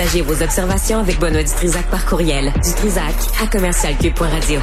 Partagez vos observations avec Benoît Dutrisac par courriel. Dutrisac à commercialcube.radio.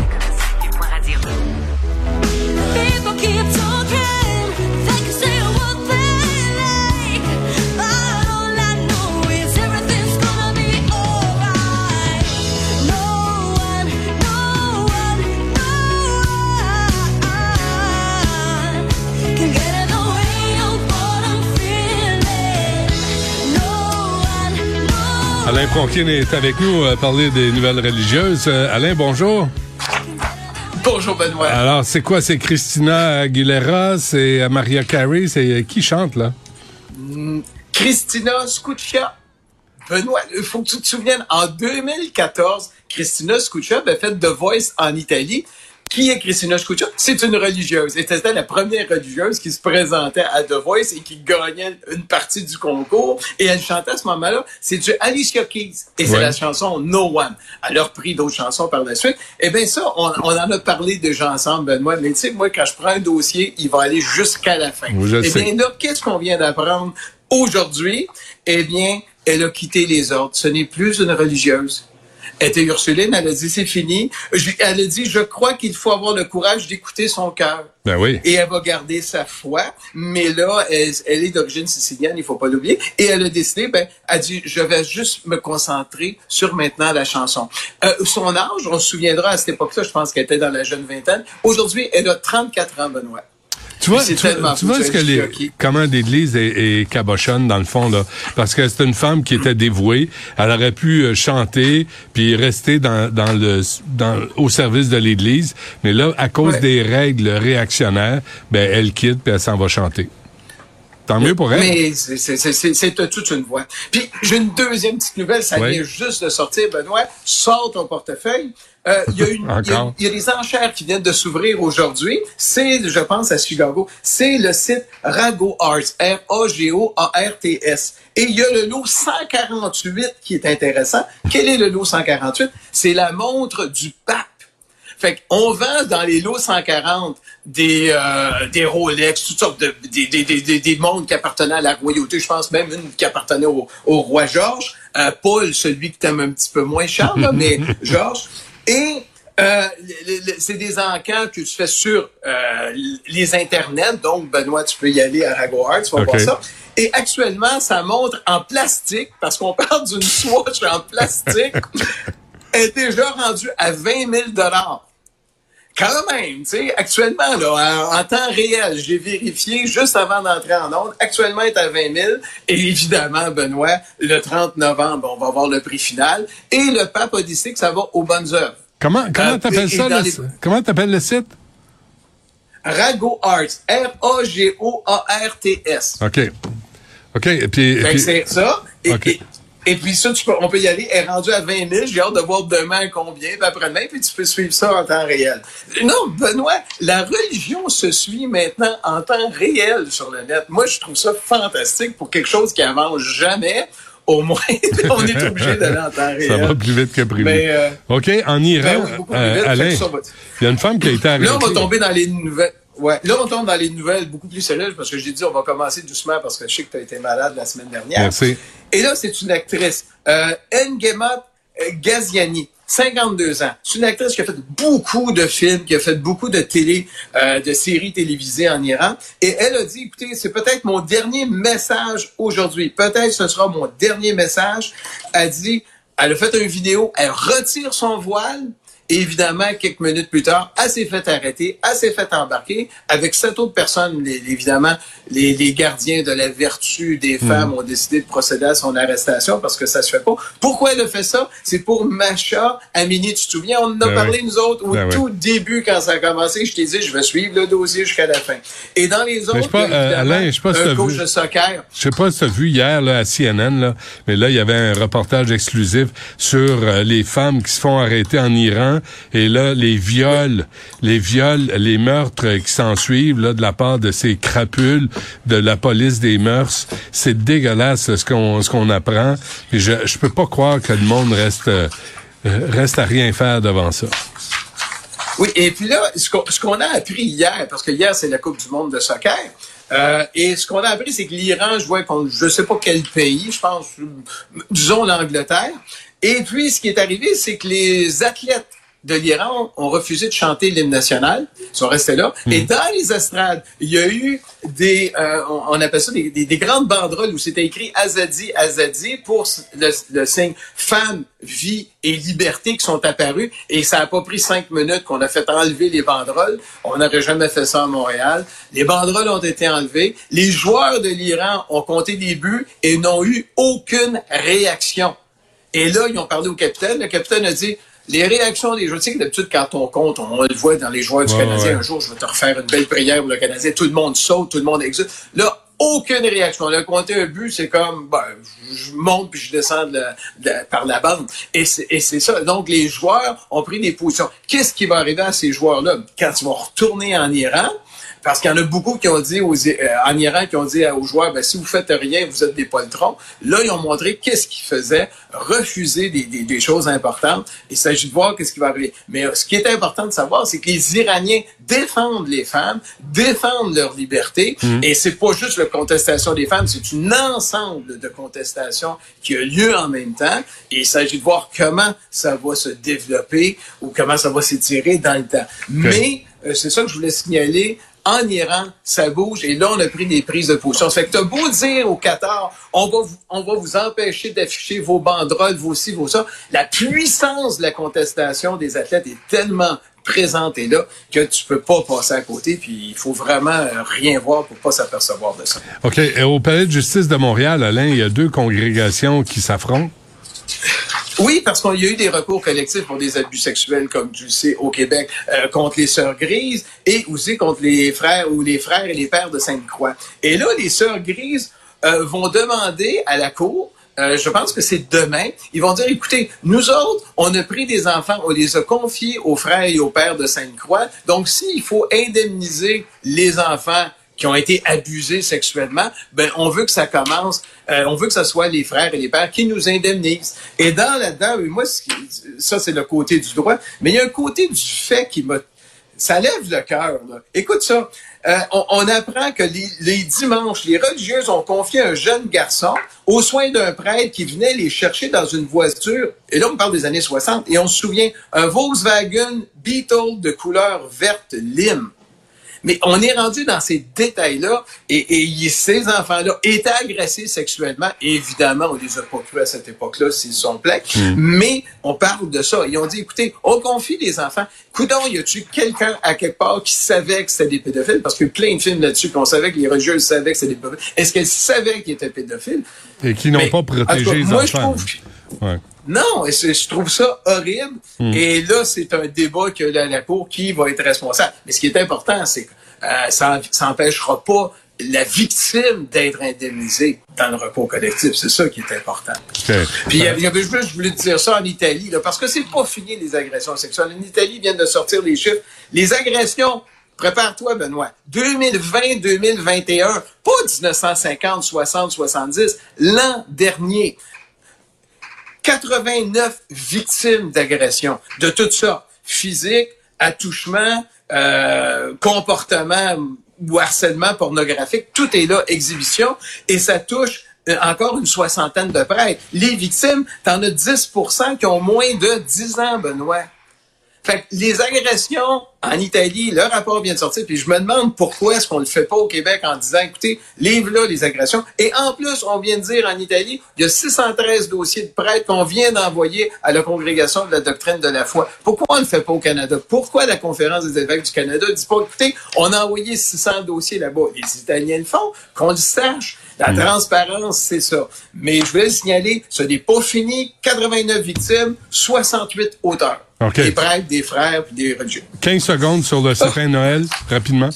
Alain Pronkin est avec nous à parler des nouvelles religieuses. Euh, Alain, bonjour. Bonjour Benoît. Alors, c'est quoi? C'est Christina Aguilera, c'est euh, Maria Carey, c'est euh, qui chante là? Mm, Christina Scuccia. Benoît, il faut que tu te souviennes, en 2014, Christina Scuccia avait fait The Voice en Italie. Qui est Christina Scuccia? C'est une religieuse. Et c'était la première religieuse qui se présentait à The Voice et qui gagnait une partie du concours. Et elle chantait à ce moment-là, c'est du Alicia Keys. Et c'est la chanson No One. Elle a repris d'autres chansons par la suite. Eh bien ça, on, en a parlé déjà ensemble, Benoît. Mais tu sais, moi, quand je prends un dossier, il va aller jusqu'à la fin. eh bien là, qu'est-ce qu'on vient d'apprendre aujourd'hui? Eh bien, elle a quitté les ordres. Ce n'est plus une religieuse était Ursuline, elle a dit c'est fini. Elle a dit je crois qu'il faut avoir le courage d'écouter son cœur. Ben oui. Et elle va garder sa foi, mais là elle, est d'origine sicilienne, il faut pas l'oublier. Et elle a décidé, ben, elle a dit je vais juste me concentrer sur maintenant la chanson. Euh, son âge, on se souviendra à cette époque-là, je pense qu'elle était dans la jeune vingtaine. Aujourd'hui, elle a 34 ans, Benoît. Tu vois, tu, vois ce que les, comment l'Église est, est, cabochonne dans le fond là, parce que c'est une femme qui était dévouée, elle aurait pu euh, chanter puis rester dans, dans le dans au service de l'Église, mais là à cause des règles réactionnaires, ben elle quitte puis elle s'en va chanter. Tant mieux pour elle. Mais c'est toute une voix. Puis j'ai une deuxième petite nouvelle, ça vient juste de sortir, Benoît. Sors ton portefeuille. Euh, il, y a une, il, y a, des enchères qui viennent de s'ouvrir aujourd'hui. C'est, je pense, à Chicago. C'est le site Rago Arts, R-A-G-O-A-R-T-S. Et il y a le lot 148 qui est intéressant. Quel est le lot 148? C'est la montre du pape. Fait qu'on vend dans les lots 140 des, euh, des Rolex, toutes sortes de des, des, des, des montres qui appartenaient à la royauté. Je pense même une qui appartenait au, au roi Georges. Euh, Paul, celui que t'aimes un petit peu moins, Charles, mais Georges. Et euh, c'est des encans que tu fais sur euh, les internets. Donc, Benoît, tu peux y aller à Rago Arts, tu vas voir ça. Et actuellement, ça montre en plastique, parce qu'on parle d'une swatch en plastique, est déjà rendue à 20 000 quand même, tu sais, actuellement, là, en, temps réel, j'ai vérifié juste avant d'entrer en onde, actuellement est à 20 000. Et évidemment, Benoît, le 30 novembre, on va voir le prix final. Et le pape a décidé que ça va aux bonnes œuvres. Comment, comment euh, t'appelles ça, le, comment t'appelles le site? Rago Arts. R-A-G-O-A-R-T-S. OK. OK. Et puis, c'est ça. Et, et puis ça, tu peux, on peut y aller. Elle est rendue à 20 000. J'ai hâte de voir demain combien, puis après-demain, puis tu peux suivre ça en temps réel. Non, Benoît, la religion se suit maintenant en temps réel sur le net. Moi, je trouve ça fantastique pour quelque chose qui avance jamais au moins, on est obligé d'aller en temps réel. Ça va plus vite que prévu. Mais, euh, OK, en Iran, ben euh, Alain, il y a une femme qui a été arrêtée. Là, on va tomber dans les nouvelles. Ouais. Là, on tombe dans les nouvelles beaucoup plus sérieuses parce que j'ai dit on va commencer doucement parce que je sais que tu as été malade la semaine dernière. Merci. Et là, c'est une actrice, euh, Ngemat Gaziani. 52 ans. C'est une actrice qui a fait beaucoup de films, qui a fait beaucoup de télé, euh, de séries télévisées en Iran. Et elle a dit, écoutez, c'est peut-être mon dernier message aujourd'hui. Peut-être ce sera mon dernier message. Elle dit, elle a fait une vidéo, elle retire son voile évidemment, quelques minutes plus tard, elle s'est fait arrêter, elle s'est fait embarquer avec sept autres personnes. évidemment, les, les, gardiens de la vertu des hmm. femmes ont décidé de procéder à son arrestation parce que ça se fait pas. Pourquoi elle a fait ça? C'est pour Macha Amini. Tu te souviens, on en a ben parlé nous autres au ben tout début quand ça a commencé. Je t'ai dit, je vais suivre le dossier jusqu'à la fin. Et dans les autres, pas, euh, Alain, je sais pas si coach vu, de soccer. Je sais pas si tu as vu hier là, à CNN, là, mais là, il y avait un reportage exclusif sur euh, les femmes qui se font arrêter en Iran et là, les viols, les viols, les meurtres qui s'en suivent là, de la part de ces crapules de la police des mœurs, c'est dégueulasse ce qu'on ce qu'on apprend. Et je je peux pas croire que le monde reste euh, reste à rien faire devant ça. Oui, et puis là, ce qu'on a appris hier, parce que hier c'est la Coupe du monde de soccer, Euh, et ce qu'on a appris, c'est que l'Iran jouait contre je ne sais pas quel pays, je pense, disons l'Angleterre. Et puis, ce qui est arrivé, c'est que les athlètes de l'Iran ont refusé de chanter l'hymne national, ils sont restés là. Hmm. Et dans les estrades, il y a eu des, euh, on appelle ça des, des, grandes banderoles où c'était écrit Azadi, Azadi pour le, signe femme, vie et liberté qui sont apparus. Et ça a pas pris cinq minutes qu'on a fait enlever les banderoles. On n'aurait jamais fait ça à Montréal. Les banderoles ont été enlevées. Les joueurs de l'Iran ont compté des buts et n'ont eu aucune réaction. Et là, ils ont parlé au capitaine. Le capitaine a dit, les réactions des joueurs, tu sais que d'habitude, quand on compte, on, le voit dans les joueurs du Canadien, un jour, je vais te refaire une belle prière pour le Canadien, tout le monde saute, tout le monde existe. Là, aucune réaction. On a compté un but, c'est comme, ben, je monte puis je descends par la bande. Et c'est ça. Donc, les joueurs ont pris des positions. Qu'est-ce qui va arriver à ces joueurs-là? Quand ils vont retourner en Iran? Parce qu'il y en a beaucoup qui ont dit aux, euh, en Iran, qui ont dit aux joueurs, ben, si vous faites rien, vous êtes des poltrons. Là, ils ont montré qu'est-ce qu'ils faisaient, refuser des, des, des, choses importantes. Il s'agit de voir qu'est-ce qui va arriver. Mais euh, ce qui est important de savoir, c'est que les Iraniens défendent les femmes, défendent leur liberté. Mmh. Et c'est pas juste la contestation des femmes, c'est une ensemble de contestations qui a lieu en même temps. Et il s'agit de voir comment ça va se développer ou comment ça va s'étirer dans le temps. Mais euh, c'est ça que je voulais signaler en Iran, ça bouge et là, on a pris des prises de position. Ça fait que t'as beau dire au Qatar, on va vous, empêcher d'afficher vos banderoles, vos ci, vos ça. La puissance de la contestation des athlètes est tellement présente là que tu peux pas passer à côté puis il faut vraiment rien voir pour pas s'apercevoir de ça. OK. Et au Palais de justice de Montréal, Alain, il y a deux congrégations qui s'affrontent. Oui, parce qu'il y a eu des recours collectifs pour des abus sexuels, comme tu le sais, au Québec, euh, contre les sœurs grises et aussi contre les frères ou les frères et les pères de Sainte-Croix. Et là, les sœurs grises euh, vont demander à la Cour euh, je pense que c'est demain. Ils vont dire, écoutez, nous autres, on a pris des enfants, on les a confiés aux frères et aux pères de Sainte-Croix. Donc, s'il faut indemniser les enfants qui ont été abusés sexuellement, ben on veut que ça commence, euh, on veut que ce soit les frères et les pères qui nous indemnisent. Et dans là-dedans, moi, ça c'est le côté du droit, mais il y a un côté du fait qui me, ça lève le cœur. Écoute ça, euh, on, apprend que les, les, dimanches, les religieuses ont confié un jeune garçon aux soins d'un prêtre qui venait les chercher dans une voiture. Et là, on parle des années 60. Et on se souvient, un Volkswagen Beetle de couleur verte lime. Mais on est rendu dans ces détails-là et, et ces enfants-là étaient agressés sexuellement. évidemment, on les a pas cru à cette époque-là s'ils sont plaints. Hmm. Mais on parle de ça. Ils ont dit, écoutez, on confie les enfants. Coudon, y a-tu quelqu'un à quelque part qui savait que c'était des pédophiles? Parce que plein de films là-dessus qu'on savait que les religieuses savaient que c'était des pédophiles. Est-ce qu'elles savaient qu'ils étaient pédophiles? Et qui n'ont pas protégé les enfants. ouais. Non, et je trouve ça horrible. Hmm. Et là, c'est un débat que la, la Cour qui va être responsable. Mais ce qui est important, c'est que euh, ça n'empêchera pas la victime d'être indemnisée dans le recours collectif. C'est ça qui est important. Puis il y avait je voulais dire ça en Italie, là, parce que c'est pas fini les agressions sexuelles. En Italie, viennent de sortir les chiffres. Les agressions, prépare-toi, Benoît, 2020-2021, pas 1950, 60, 70, l'an dernier. 89 victimes d'agressions de tout ça, physique, attouchement, euh, comportement ou harcèlement pornographique, tout est là, exhibition, et ça touche euh, encore une soixantaine de prêtres. Les victimes, t'en as 10% qui ont moins de 10 ans, Benoît. Fait les agressions en Italie, le rapport vient de sortir, puis je me demande pourquoi est-ce qu'on le fait pas au Québec en disant, écoutez, livre-là les agressions. Et en plus, on vient de dire en Italie, il y a 613 dossiers de prêtres qu'on vient d'envoyer à la congrégation de la doctrine de la foi. Pourquoi on ne le fait pas au Canada? Pourquoi la conférence des évêques du Canada dit pas, écoutez, on a envoyé 600 dossiers là-bas? Les Italiens le font, qu'on le sache. La mm. transparence, c'est ça. Mais je voulais signaler, ce n'est pas fini. 89 victimes, 68 auteurs. Des prêtres, des frères, puis des religieux. 15 secondes sur le sapin Noël, rapidement.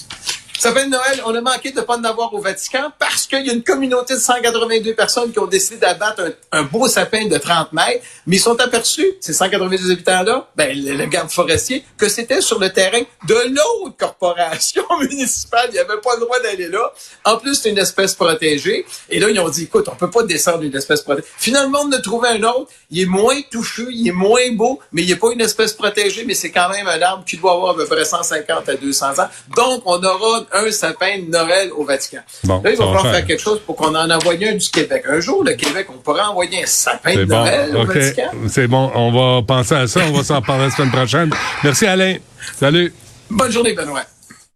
Sapin de Noël, on a manqué de ne pas en avoir au Vatican parce qu'il y a une communauté de 182 personnes qui ont décidé d'abattre un, beau sapin de 30 mètres, mais ils sont aperçus, ces 182 habitants-là, ben, le, garde forestier, que c'était sur le terrain de l'autre corporation municipale. Il n'y avait pas le droit d'aller là. En plus, c'est une espèce protégée. Et là, ils ont dit, écoute, on peut pas descendre une espèce protégée. Finalement, on a trouvé un autre. Il est moins touché, il est moins beau, mais il n'est pas une espèce protégée, mais c'est quand même un arbre qui doit avoir à peu près 150 à 200 ans. Donc, on aura un sapin de Noël au Vatican. Bon, là, il ça va va falloir faire. faire quelque chose pour qu'on en envoie un du Québec. Un jour, le Québec, on pourra envoyer un sapin de bon. Noël au OK. Vatican. C'est bon. On va penser à ça. On va s'en parler la semaine prochaine. Merci, Alain. Salut. Bonne journée, Benoît.